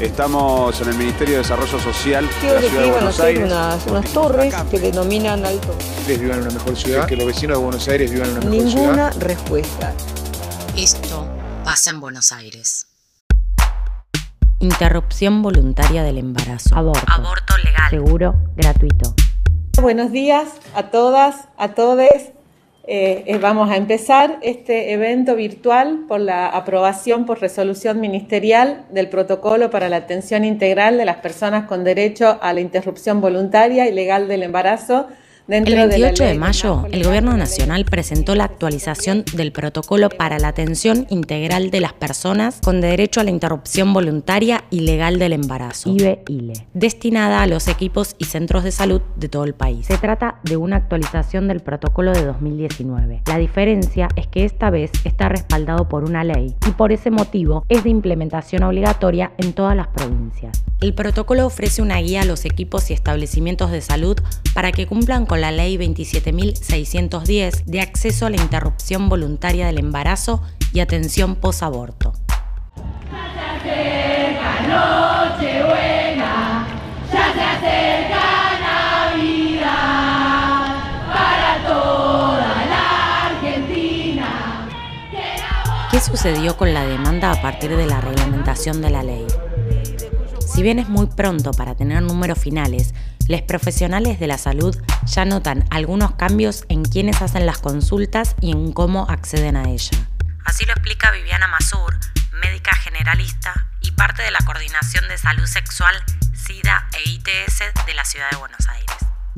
Estamos en el Ministerio de Desarrollo Social de la que Ciudad de Buenos Aires. unas, unas torres que denominan alto. vivan en una mejor ciudad, que los vecinos de Buenos Aires vivan en una mejor ciudad. Ninguna respuesta. Esto pasa en Buenos Aires. Interrupción voluntaria del embarazo. Aborto. Aborto legal. Seguro, gratuito. Buenos días a todas, a todes. Eh, eh, vamos a empezar este evento virtual por la aprobación por resolución ministerial del protocolo para la atención integral de las personas con derecho a la interrupción voluntaria y legal del embarazo dentro El de la 28 de, ley mayo, el Gobierno de Nacional presentó la actualización del protocolo para la atención integral de las personas con derecho a la interrupción voluntaria y legal del embarazo, IBE-ILE, destinada a los equipos y centros de salud de todo el país. Se trata de una actualización del protocolo de 2019. La diferencia es que esta vez está respaldado por una ley y por ese motivo es de implementación obligatoria en todas las provincias. El protocolo ofrece una guía a los equipos y establecimientos de salud para que cumplan con la Ley 27.610 de acceso a la interrupción voluntaria del embarazo y atención posaborto. ¿Qué sucedió con la demanda a partir de la reglamentación de la ley? Si bien es muy pronto para tener números finales, los profesionales de la salud ya notan algunos cambios en quienes hacen las consultas y en cómo acceden a ella. Así lo explica Viviana Masur, médica generalista y parte de la Coordinación de Salud Sexual, SIDA e ITS de la Ciudad de Buenos Aires.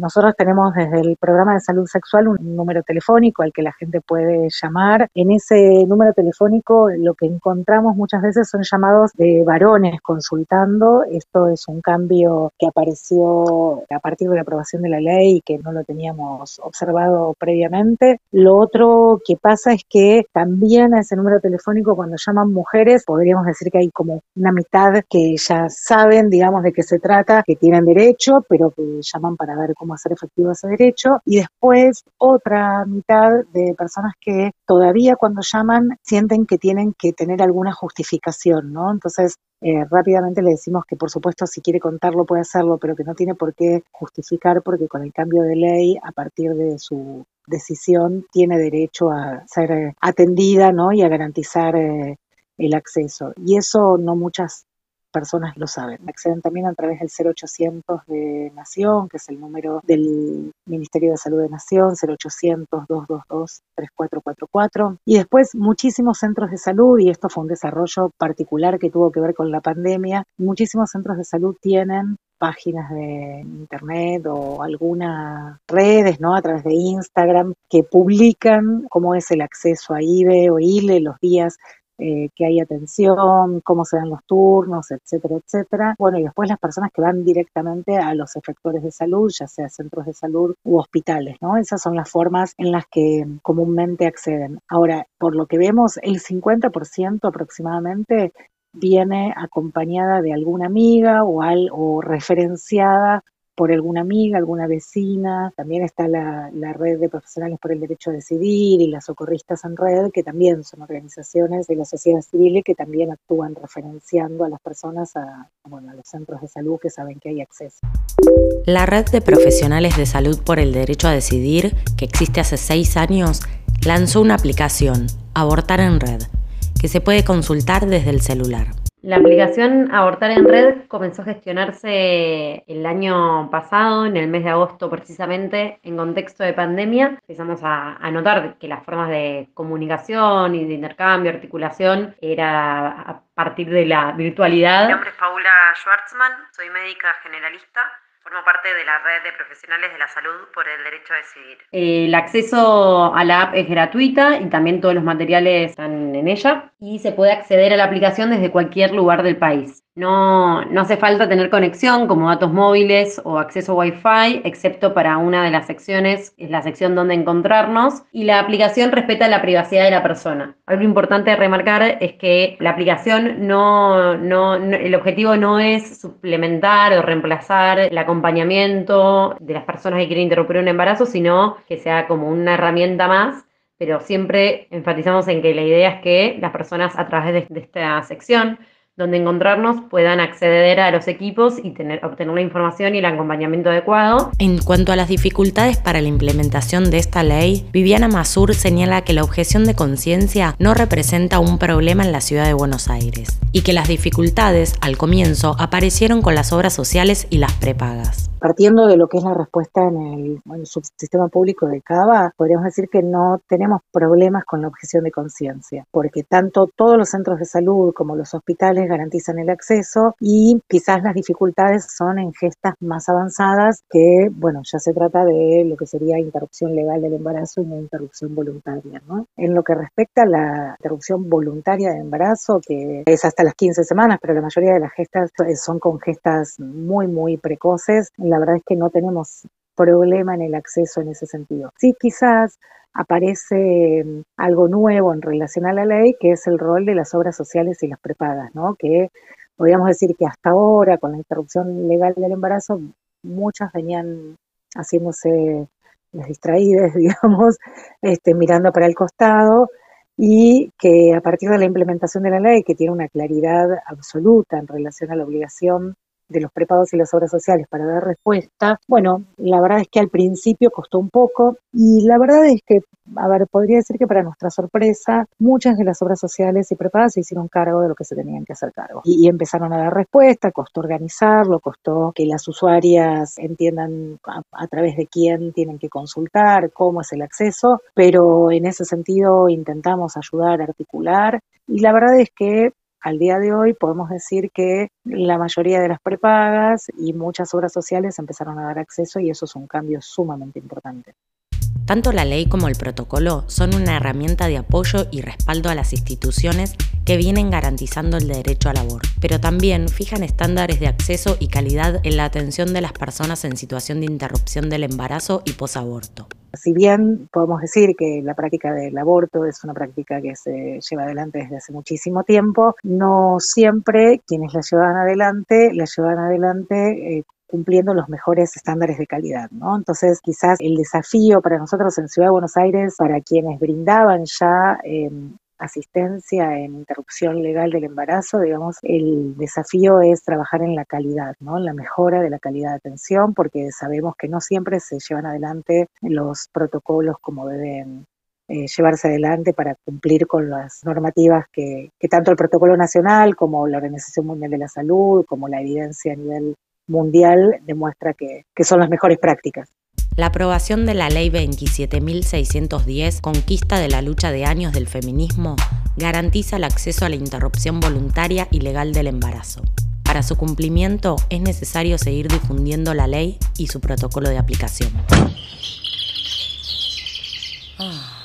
Nosotros tenemos desde el programa de salud sexual un número telefónico al que la gente puede llamar. En ese número telefónico lo que encontramos muchas veces son llamados de varones consultando. Esto es un cambio que apareció a partir de la aprobación de la ley y que no lo teníamos observado previamente. Lo otro que pasa es que también a ese número telefónico cuando llaman mujeres podríamos decir que hay como una mitad que ya saben, digamos, de qué se trata, que tienen derecho, pero que llaman para ver cómo hacer efectivo ese derecho. Y después otra mitad de personas que todavía cuando llaman sienten que tienen que tener alguna justificación, ¿no? Entonces, eh, rápidamente le decimos que por supuesto si quiere contarlo puede hacerlo, pero que no tiene por qué justificar porque con el cambio de ley, a partir de su decisión, tiene derecho a ser eh, atendida, ¿no? Y a garantizar eh, el acceso. Y eso no muchas personas lo saben. Acceden también a través del 0800 de Nación, que es el número del Ministerio de Salud de Nación, 0800-222-3444. Y después muchísimos centros de salud, y esto fue un desarrollo particular que tuvo que ver con la pandemia, muchísimos centros de salud tienen páginas de internet o algunas redes, ¿no? A través de Instagram que publican cómo es el acceso a IBE o ILE los días eh, que hay atención, cómo se dan los turnos, etcétera, etcétera. Bueno, y después las personas que van directamente a los efectores de salud, ya sea centros de salud u hospitales, ¿no? Esas son las formas en las que comúnmente acceden. Ahora, por lo que vemos, el 50% aproximadamente viene acompañada de alguna amiga o, al, o referenciada por alguna amiga, alguna vecina, también está la, red de profesionales por el derecho a decidir y las socorristas en red, que también son organizaciones de la sociedad civil que también actúan referenciando a las personas a, bueno, a los centros de salud que saben que hay acceso. La red de profesionales de salud por el derecho a decidir, que existe hace seis años, lanzó una aplicación, Abortar en Red, que se puede consultar desde el celular. La aplicación Abortar en Red comenzó a gestionarse el año pasado, en el mes de agosto precisamente, en contexto de pandemia. Empezamos a, notar que las formas de comunicación y de intercambio, articulación, era a partir de la virtualidad. Mi nombre es Paula Schwartzman, soy médica generalista. Formo parte de la red de profesionales de la salud por el derecho a decidir. El acceso a la app es gratuita y también todos los materiales están en ella y se puede acceder a la aplicación desde cualquier lugar del país. No, no hace falta tener conexión como datos móviles o acceso Wi-Fi, excepto para una de las secciones, es la sección donde encontrarnos, y la aplicación respeta la privacidad de la persona. Algo importante de remarcar es que la aplicación no, no, el objetivo no es suplementar o reemplazar el acompañamiento de las personas que quieren interrumpir un embarazo, sino que sea como una herramienta más pero siempre enfatizamos en que la idea es que las personas a través de, esta sección donde encontrarnos puedan acceder a los equipos y tener, obtener la información y el acompañamiento adecuado. En cuanto a las dificultades para la implementación de esta ley, Viviana Mazur señala que la objeción de conciencia no representa un problema en la ciudad de Buenos Aires y que las dificultades al comienzo aparecieron con las obras sociales y las prepagas. Partiendo de lo que es la respuesta en el, subsistema público de Cava, podríamos decir que no tenemos problemas con la objeción de conciencia, porque tanto todos los centros de salud como los hospitales garantizan el acceso y quizás las dificultades son en gestas más avanzadas que, bueno, ya se trata de lo que sería interrupción legal del embarazo y no interrupción voluntaria, ¿no? En lo que respecta a la interrupción voluntaria del embarazo, que es hasta las 15 semanas, pero la mayoría de las gestas son con gestas muy, muy precoces, la verdad es que no tenemos problema en el acceso en ese sentido. Sí, quizás aparece mm, algo nuevo en relación a la ley, que es el rol de las obras sociales y las prepagas, ¿no? Que podríamos decir que hasta ahora, con la interrupción legal del embarazo, muchas venían haciéndose las distraídas, digamos, este, mirando para el costado, y que a partir de la implementación de la ley, que tiene una claridad absoluta en relación a la obligación de los prepagos y las obras sociales para dar respuesta, bueno, la verdad es que al principio costó un poco y la verdad es que, a ver, podría decir que para nuestra sorpresa, muchas de las obras sociales y prepagas se hicieron cargo de lo que se tenían que hacer cargo. Y, empezaron a dar respuesta, costó organizarlo, costó que las usuarias entiendan a, a través de quién tienen que consultar, cómo es el acceso, pero en ese sentido intentamos ayudar, articular y la verdad es que al día de hoy podemos decir que la mayoría de las prepagas y muchas obras sociales empezaron a dar acceso y eso es un cambio sumamente importante. Tanto la ley como el protocolo son una herramienta de apoyo y respaldo a las instituciones que vienen garantizando el derecho al aborto, pero también fijan estándares de acceso y calidad en la atención de las personas en situación de interrupción del embarazo y posaborto. Si bien podemos decir que la práctica del aborto es una práctica que se lleva adelante desde hace muchísimo tiempo, no siempre quienes la llevan adelante la llevan adelante eh, cumpliendo los mejores estándares de calidad, ¿no? Entonces, quizás el desafío para nosotros en Ciudad de Buenos Aires, para quienes brindaban ya eh, asistencia en interrupción legal del embarazo, digamos, el desafío es trabajar en la calidad, ¿no? En la mejora de la calidad de atención, porque sabemos que no siempre se llevan adelante los protocolos como deben eh, llevarse adelante para cumplir con las normativas que, tanto el protocolo nacional como la Organización Mundial de la Salud, como la evidencia a nivel mundial demuestra que son las mejores prácticas. La aprobación de la Ley 27.610, conquista de la lucha de años del feminismo, garantiza el acceso a la interrupción voluntaria y legal del embarazo. Para su cumplimiento es necesario seguir difundiendo la ley y su protocolo de aplicación. Ah.